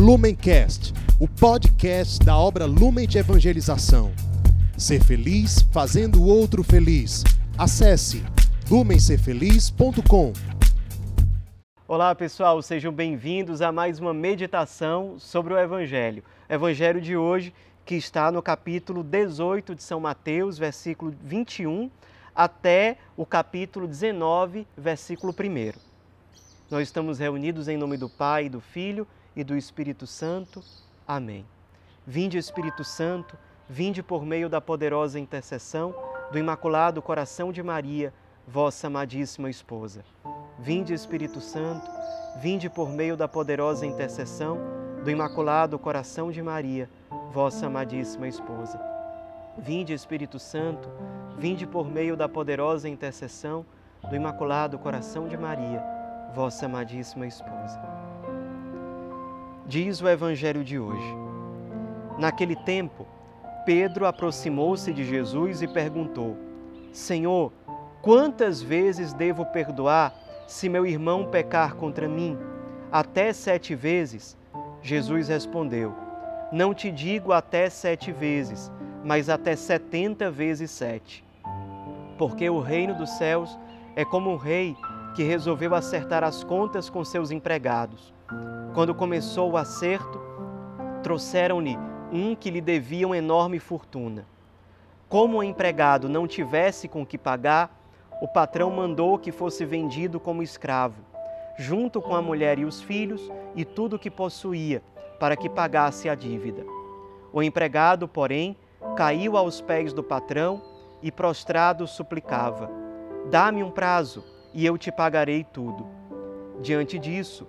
Lumencast, o podcast da obra Lumen de Evangelização. Ser feliz fazendo o outro feliz. Acesse lumencerfeliz.com. Olá pessoal, sejam bem-vindos a mais uma meditação sobre o Evangelho. O Evangelho de hoje que está no capítulo 18 de São Mateus, versículo 21, até o capítulo 19, versículo 1. Nós estamos reunidos em nome do Pai, do Filho e do Espírito Santo. Amém. Vinde, Espírito Santo, vinde por meio da poderosa intercessão do Imaculado Coração de Maria, vossa amadíssima esposa. Vinde, Espírito Santo, vinde por meio da poderosa intercessão do Imaculado Coração de Maria, vossa amadíssima esposa. Vinde, Espírito Santo, vinde por meio da poderosa intercessão do Imaculado Coração de Maria, vossa amadíssima esposa. Diz o Evangelho de hoje. Naquele tempo, Pedro aproximou-se de Jesus e perguntou: Senhor, quantas vezes devo perdoar se meu irmão pecar contra mim? Até sete vezes? Jesus respondeu: Não te digo até sete vezes, mas até setenta vezes sete. Porque o reino dos céus é como um rei que resolveu acertar as contas com seus empregados. Quando começou o acerto, trouxeram-lhe um que lhe devia uma enorme fortuna. Como o empregado não tivesse com que pagar, o patrão mandou que fosse vendido como escravo, junto com a mulher e os filhos e tudo o que possuía, para que pagasse a dívida. O empregado, porém, caiu aos pés do patrão e prostrado suplicava: Dá-me um prazo e eu te pagarei tudo. Diante disso,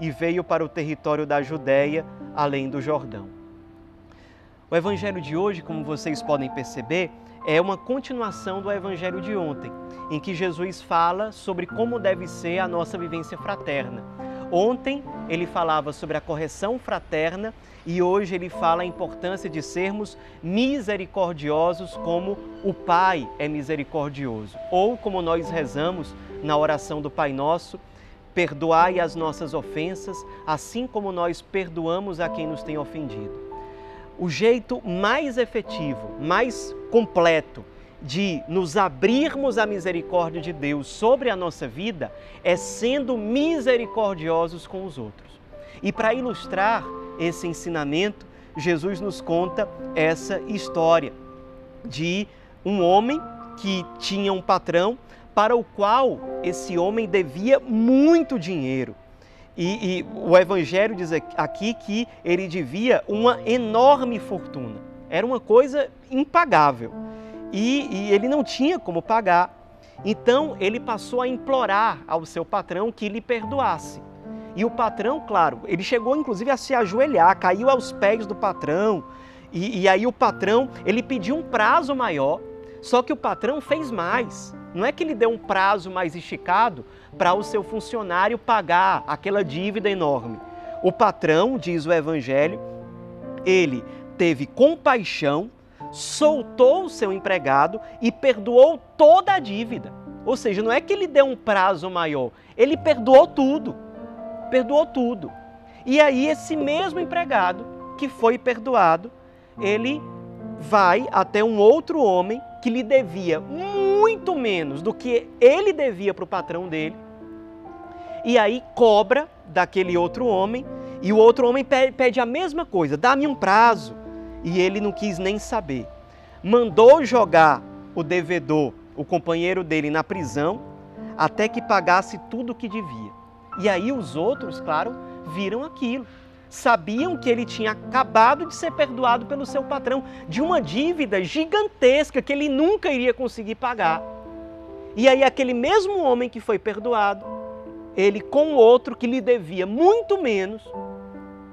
e veio para o território da Judéia, além do Jordão. O evangelho de hoje, como vocês podem perceber, é uma continuação do evangelho de ontem, em que Jesus fala sobre como deve ser a nossa vivência fraterna. Ontem ele falava sobre a correção fraterna e hoje ele fala a importância de sermos misericordiosos como o Pai é misericordioso. Ou como nós rezamos na oração do Pai Nosso, Perdoai as nossas ofensas, assim como nós perdoamos a quem nos tem ofendido. O jeito mais efetivo, mais completo de nos abrirmos à misericórdia de Deus sobre a nossa vida é sendo misericordiosos com os outros. E para ilustrar esse ensinamento, Jesus nos conta essa história de um homem que tinha um patrão para o qual esse homem devia muito dinheiro. E, e, o Evangelho diz aqui que ele devia uma enorme fortuna. Era uma coisa impagável. E, e ele não tinha como pagar. Então ele passou a implorar ao seu patrão que lhe perdoasse. E o patrão, claro, ele chegou inclusive a se ajoelhar, caiu aos pés do patrão. E, e aí o patrão, ele pediu um prazo maior, só que o patrão fez mais. Não é que ele deu um prazo mais esticado para o seu funcionário pagar aquela dívida enorme. O patrão, diz o Evangelho, ele teve compaixão, soltou o seu empregado e perdoou toda a dívida. Ou seja, não é que ele deu um prazo maior, ele perdoou tudo. Perdoou tudo. E aí, esse mesmo empregado que foi perdoado, ele vai até um outro homem que lhe devia muito menos do que ele devia para o patrão dele. E aí cobra daquele outro homem, e o outro homem pede a mesma coisa: dá-me um prazo. E ele não quis nem saber. Mandou jogar o devedor, o companheiro dele, na prisão, até que pagasse tudo o que devia. E aí os outros, claro, viram aquilo sabiam que ele tinha acabado de ser perdoado pelo seu patrão de uma dívida gigantesca que ele nunca iria conseguir pagar. E aí, aquele mesmo homem que foi perdoado, ele com o outro que lhe devia muito menos,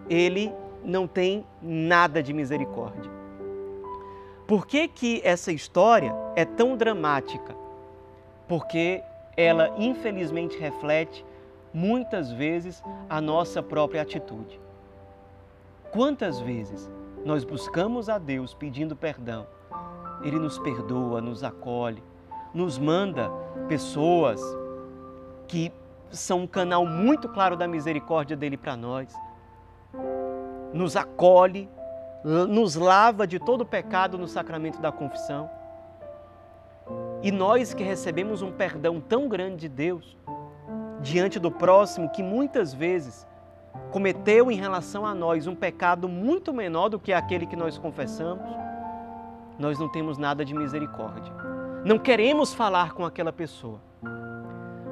ele não tem nada de misericórdia. Por que, que essa história é tão dramática? Porque ela, infelizmente, reflete muitas vezes a nossa própria atitude. Quantas vezes nós buscamos a Deus pedindo perdão? Ele nos perdoa, nos acolhe, nos manda pessoas que são um canal muito claro da misericórdia dele para nós. Nos acolhe, nos lava de todo o pecado no sacramento da confissão. E nós que recebemos um perdão tão grande de Deus, diante do próximo que muitas vezes cometeu em relação a nós um pecado muito menor do que aquele que nós confessamos, nós não temos nada de misericórdia. Não queremos falar com aquela pessoa.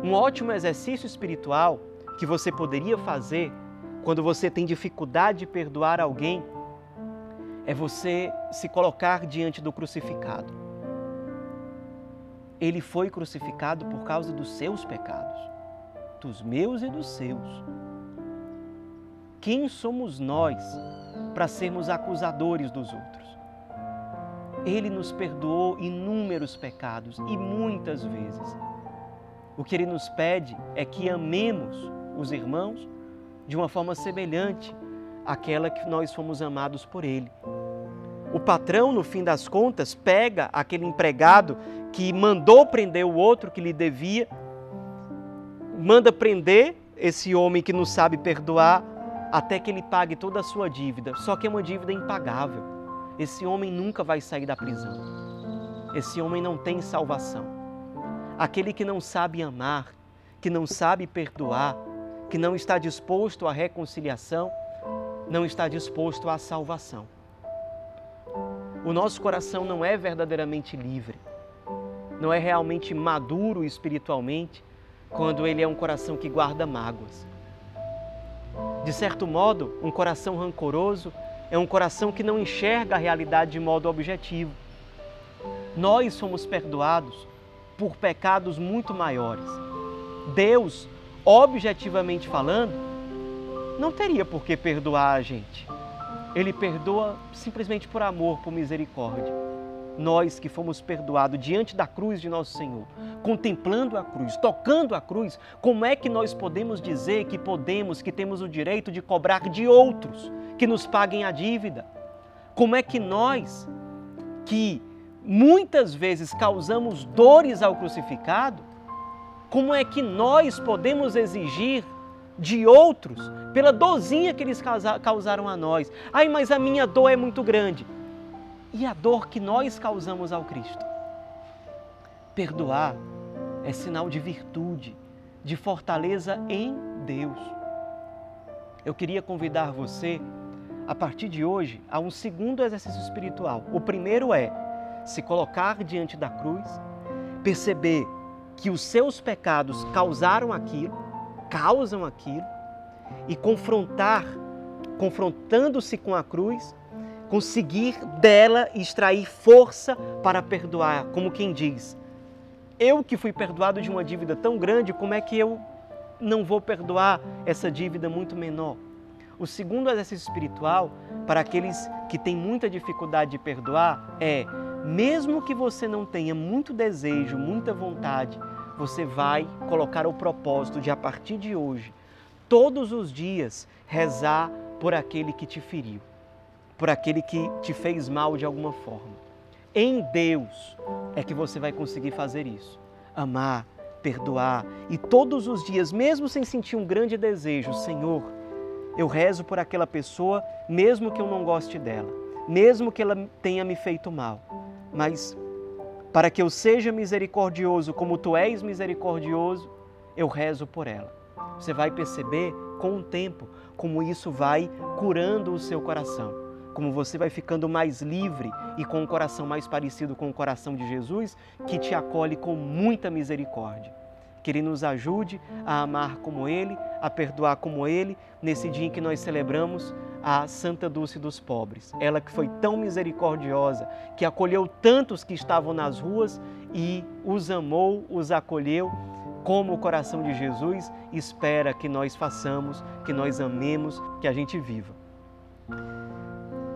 Um ótimo exercício espiritual que você poderia fazer quando você tem dificuldade de perdoar alguém é você se colocar diante do crucificado. Ele foi crucificado por causa dos seus pecados, dos meus e dos seus. Quem somos nós para sermos acusadores dos outros? Ele nos perdoou inúmeros pecados e muitas vezes. O que ele nos pede é que amemos os irmãos de uma forma semelhante àquela que nós fomos amados por ele. O patrão, no fim das contas, pega aquele empregado que mandou prender o outro que lhe devia, manda prender esse homem que não sabe perdoar, até que ele pague toda a sua dívida. Só que é uma dívida impagável. Esse homem nunca vai sair da prisão. Esse homem não tem salvação. Aquele que não sabe amar, que não sabe perdoar, que não está disposto à reconciliação, não está disposto à salvação. O nosso coração não é verdadeiramente livre, não é realmente maduro espiritualmente quando ele é um coração que guarda mágoas. De certo modo, um coração rancoroso é um coração que não enxerga a realidade de modo objetivo. Nós somos perdoados por pecados muito maiores. Deus, objetivamente falando, não teria por que perdoar a gente. Ele perdoa simplesmente por amor, por misericórdia nós que fomos perdoados diante da cruz de nosso Senhor, contemplando a cruz, tocando a cruz, como é que nós podemos dizer que podemos, que temos o direito de cobrar de outros que nos paguem a dívida? Como é que nós, que muitas vezes causamos dores ao crucificado, como é que nós podemos exigir de outros pela dorzinha que eles causaram a nós? Ai, mas a minha dor é muito grande e a dor que nós causamos ao Cristo. Perdoar é sinal de virtude, de fortaleza em Deus. Eu queria convidar você, a partir de hoje, a um segundo exercício espiritual. O primeiro é se colocar diante da cruz, perceber que os seus pecados causaram aquilo, causam aquilo, e confrontar, confrontando-se com a cruz, conseguir dela extrair força para perdoar, como quem diz: eu que fui perdoado de uma dívida tão grande, como é que eu não vou perdoar essa dívida muito menor? O segundo exercício espiritual, para aqueles que têm muita dificuldade de perdoar, é: mesmo que você não tenha muito desejo, muita vontade, você vai colocar o propósito de, a partir de hoje, todos os dias, rezar por aquele que te feriu por aquele que te fez mal de alguma forma. em Deus é que você vai conseguir fazer isso. Amar, perdoar e todos os dias, mesmo sem sentir um grande desejo, Senhor, eu rezo por aquela pessoa, mesmo que eu não goste dela, mesmo que ela tenha me feito mal, mas para que eu seja misericordioso como tu és misericordioso, eu rezo por ela. Você vai perceber com o tempo como isso vai curando o seu coração, como você vai ficando mais livre e com um coração mais parecido com o coração de Jesus, que te acolhe com muita misericórdia. Que Ele nos ajude a amar como Ele, a perdoar como Ele, nesse dia em que nós celebramos a Santa Dulce dos Pobres. Ela que foi tão misericordiosa, que acolheu tantos que estavam nas ruas e os amou, os acolheu, como o coração de Jesus espera que nós façamos, que nós amemos, que a gente viva.